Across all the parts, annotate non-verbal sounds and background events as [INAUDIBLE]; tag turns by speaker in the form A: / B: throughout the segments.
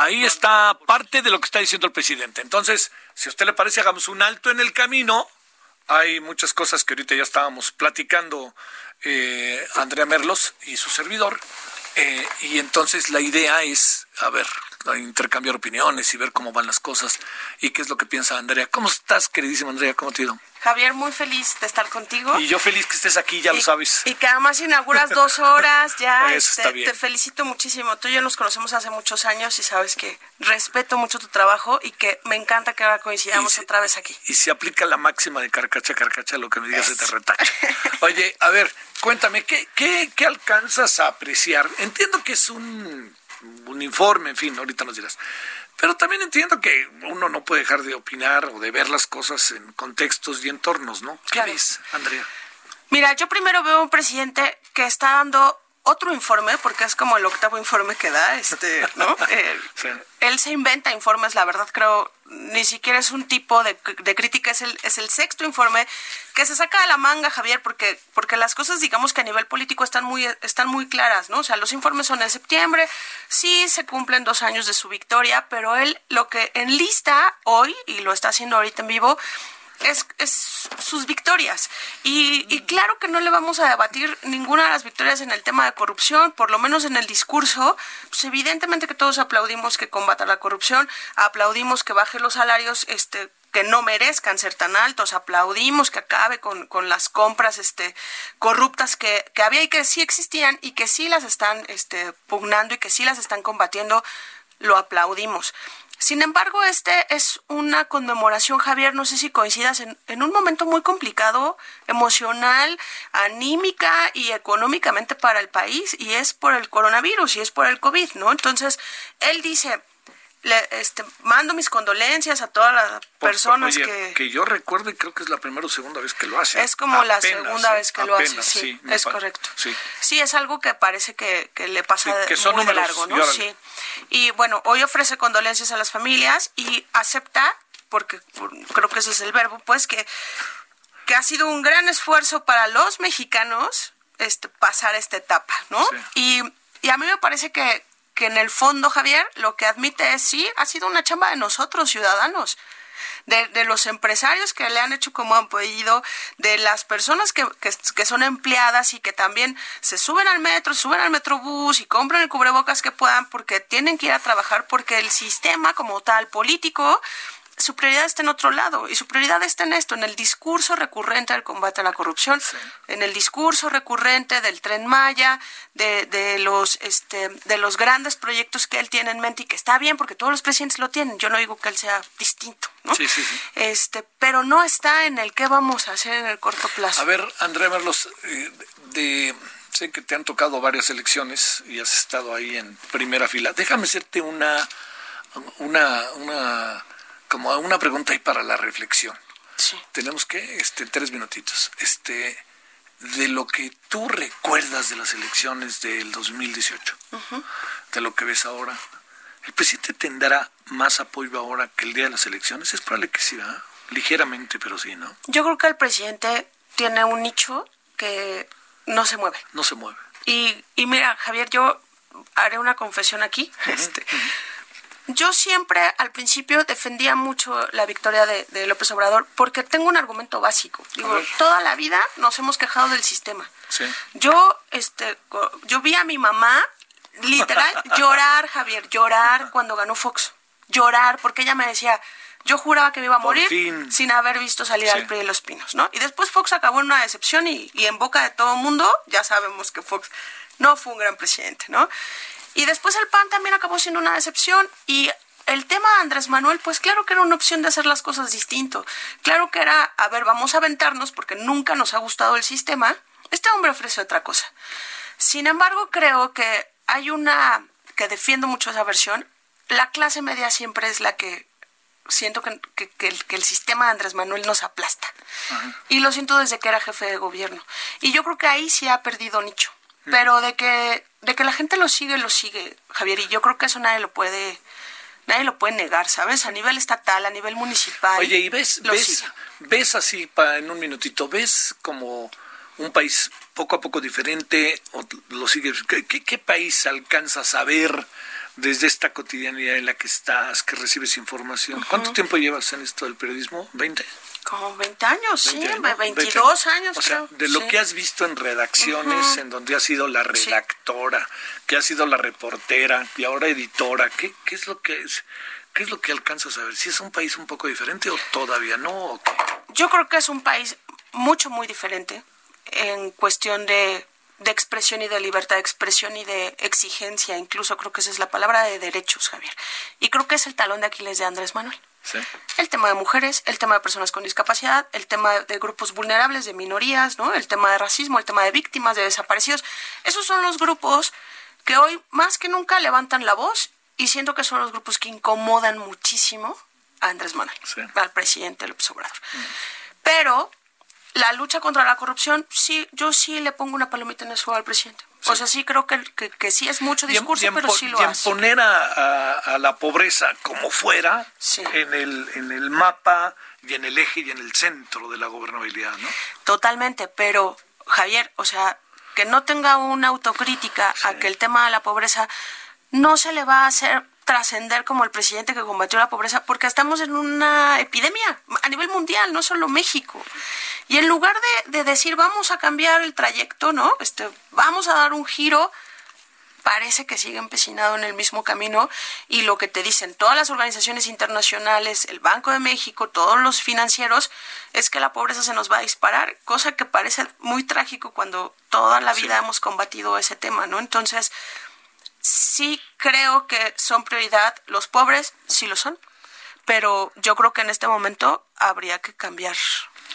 A: Ahí está parte de lo que está diciendo el presidente. Entonces, si a usted le parece, hagamos un alto en el camino. Hay muchas cosas que ahorita ya estábamos platicando eh, Andrea Merlos y su servidor. Eh, y entonces la idea es, a ver, intercambiar opiniones y ver cómo van las cosas y qué es lo que piensa Andrea. ¿Cómo estás, queridísima Andrea? ¿Cómo te ha ido?
B: Javier, muy feliz de estar contigo.
A: Y yo feliz que estés aquí, ya
B: y,
A: lo sabes.
B: Y que además inauguras dos horas, ya. [LAUGHS]
A: Eso
B: este,
A: está bien.
B: Te felicito muchísimo. Tú y yo nos conocemos hace muchos años y sabes que respeto mucho tu trabajo y que me encanta que ahora coincidamos
A: si,
B: otra vez aquí.
A: Y si aplica la máxima de carcacha, carcacha, lo que me digas se te retacha. [LAUGHS] Oye, a ver, cuéntame, ¿qué, qué, qué alcanzas a apreciar? Entiendo que es un, un informe, en fin, ahorita nos dirás. Pero también entiendo que uno no puede dejar de opinar o de ver las cosas en contextos y entornos, ¿no? ¿Qué
B: Claro.
A: ves, Andrea?
B: Mira, yo primero veo un presidente que está dando otro informe, porque es como el octavo informe que da, este, ¿no? [LAUGHS] Eh,
A: Sí.
B: Él se inventa informes, la verdad creo, ni siquiera es un tipo de, de crítica, es el, es el sexto informe que se saca de la manga, Javier, porque, porque las cosas, digamos que a nivel político están muy, están muy claras, ¿no? O sea, los informes son en septiembre, sí se cumplen dos años de su victoria, pero él lo que enlista hoy, y lo está haciendo ahorita en vivo, es, es sus victorias. Y, y claro que no le vamos a debatir ninguna de las victorias en el tema de corrupción, por lo menos en el discurso. Pues evidentemente que todos aplaudimos que combata la corrupción, aplaudimos que baje los salarios, este que no merezcan ser tan altos, aplaudimos que acabe con, con las compras este, corruptas que, que había y que sí existían y que sí las están este, pugnando y que sí las están combatiendo, lo aplaudimos. Sin embargo, este es una conmemoración, Javier, no sé si coincidas, en, en, un momento muy complicado, emocional, anímica y económicamente para el país, y es por el coronavirus y es por el COVID, ¿no? Entonces, él dice, le, este, mando mis condolencias a todas las personas
A: Oye,
B: que...
A: Que yo recuerdo y creo que es la primera o segunda vez que lo hace.
B: Es como la segunda vez que lo hace, sí, es correcto.
A: Sí.
B: Sí, es algo que parece que, que le pasa
A: Sí, que son
B: muy de
A: números,
B: largo, ¿no? Sí. Y bueno, hoy ofrece condolencias a las familias y acepta, porque por- creo que ese es el verbo, pues que, que ha sido un gran esfuerzo para los mexicanos este, pasar esta etapa, ¿no?
A: Sí.
B: Y, y a mí me parece que, que en el fondo, Javier, lo que admite es, sí, ha sido una chamba de nosotros, ciudadanos. De, de los empresarios que le han hecho como han podido, de las personas que, que, que son empleadas y que también se suben al metro, suben al metrobús y compran el cubrebocas que puedan porque tienen que ir a trabajar, porque el sistema como tal político su prioridad está en otro lado y su prioridad está en esto, en el discurso recurrente del combate a la corrupción, en el discurso recurrente del tren Maya, de, de los este, de los grandes proyectos que él tiene en mente y que está bien porque todos los presidentes lo tienen. Yo no digo que él sea distinto, ¿no?
A: Sí, sí, sí.
B: Este, pero no está en el qué vamos a hacer en el corto plazo.
A: A ver, Andrea Merlos, eh, de, sé que te han tocado varias elecciones y has estado ahí en primera fila. Déjame hacerte una, una, una, como una pregunta ahí para la reflexión.
B: Sí.
A: Tenemos que, este, tres minutitos. Este, de lo que tú recuerdas de las elecciones del 2018, de lo que ves ahora, ¿el presidente tendrá más apoyo ahora que el día de las elecciones? Es probable que sí, ¿verdad? Ligeramente, pero sí, ¿no?
B: Yo creo que el presidente tiene un nicho que no se mueve.
A: No se mueve.
B: Y, y mira, Javier, yo haré una confesión aquí. Este, yo siempre al principio defendía mucho la victoria de, de López Obrador porque tengo un argumento básico. Digo, toda la vida nos hemos quejado del sistema.
A: Sí.
B: Yo, este, yo vi a mi mamá literal [LAUGHS] llorar, Javier, llorar cuando ganó Fox. Llorar, porque ella me decía, yo juraba que me iba a morir sin haber visto salir
A: Sí.
B: al PRI de los pinos, ¿no? Y después Fox acabó en una decepción y, y en boca de todo el mundo ya sabemos que Fox no fue un gran presidente, ¿no? Y después el PAN también acabó siendo una decepción y el tema de Andrés Manuel, pues claro que era una opción de hacer las cosas distinto. Claro que era, a ver, vamos a aventarnos porque nunca nos ha gustado el sistema. Este hombre ofrece otra cosa. Sin embargo, creo que hay una que defiendo mucho esa versión. La clase media siempre es la que siento que, que, el, sistema de Andrés Manuel nos aplasta. Y lo siento desde que era jefe de gobierno. Y yo creo que ahí sí ha perdido nicho. Pero de que, de que la gente lo sigue, lo sigue, Javier. Y yo creo que eso nadie lo puede, nadie lo puede negar, ¿sabes? A nivel estatal, a nivel municipal.
A: Oye, y ves, ves, ves así, pa, en un minutito, ves como un país poco a poco diferente, o lo sigue, ¿qué, qué país alcanzas a ver desde esta cotidianidad en la que estás, que recibes información? ¿Cuánto tiempo llevas en esto del periodismo? ¿20?
B: Como 20 años, sí, 22 años.
A: O sea, de lo que has visto en redacciones, en donde has sido la redactora, que has sido la reportera y ahora editora, ¿qué, qué es lo que es? ¿Qué es lo que alcanzas a ver? ¿Si es un país un poco diferente o todavía no?
B: Yo creo que es un país mucho, muy diferente en cuestión de, de, expresión y de libertad de expresión y de exigencia, incluso creo que esa es la palabra de derechos, Javier. Y creo que es el talón de Aquiles de Andrés Manuel. El tema de mujeres, el tema de personas con discapacidad, el tema de grupos vulnerables, de minorías, ¿no? El tema de racismo, el tema de víctimas, de desaparecidos. Esos son los grupos que hoy más que nunca levantan la voz y siento que son los grupos que incomodan muchísimo a Andrés Manuel, al presidente López Obrador. Mm. Pero la lucha contra la corrupción, sí, yo sí le pongo una palomita en el suelo al presidente. O sea, sí creo que, que, sí es mucho discurso, pero sí lo
A: y
B: hace.
A: poner a, la pobreza como fuera en, el, en el mapa y en el eje y en el centro de la gobernabilidad, ¿no?
B: Totalmente, pero Javier, o sea, que no tenga una autocrítica a que el tema de la pobreza no se le va a hacer trascender como el presidente que combatió la pobreza, porque estamos en una epidemia a nivel mundial, no solo México. Y en lugar de, decir vamos a cambiar el trayecto, ¿no? Este, vamos a dar un giro, parece que sigue empecinado en el mismo camino y lo que te dicen todas las organizaciones internacionales, el Banco de México, todos los financieros, es que la pobreza se nos va a disparar, cosa que parece muy trágico cuando toda la vida hemos combatido ese tema, ¿no? Entonces, sí creo que son prioridad los pobres, sí lo son, pero yo creo que en este momento habría que cambiar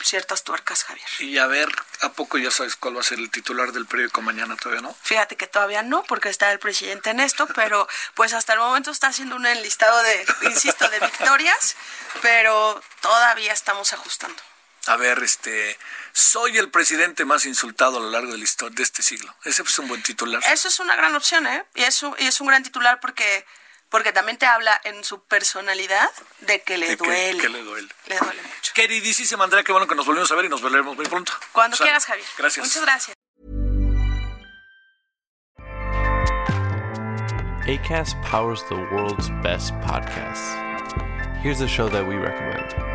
B: ciertas tuercas, Javier.
A: Y a ver, ¿a poco ya sabes cuál va a ser el titular del periódico mañana? ¿Todavía no?
B: Fíjate que todavía no, porque está el presidente en esto, pero pues hasta el momento está haciendo un enlistado de, insisto, de victorias, pero todavía estamos ajustando.
A: A ver, este, soy el presidente más insultado a lo largo de la historia de este siglo. Ese es un buen titular.
B: Eso es una gran opción, ¿eh? Y es y es un gran titular porque porque también te habla en su personalidad de que le duele.
A: Que, le duele.
B: Le duele mucho.
A: Queridísima Andrea, qué bueno que nos volvemos a ver y nos volveremos muy pronto.
B: Cuando quieras, Javier.
A: Gracias.
B: Muchas gracias.
C: ACAST powers the world's best podcasts. Here's a show that we recommend.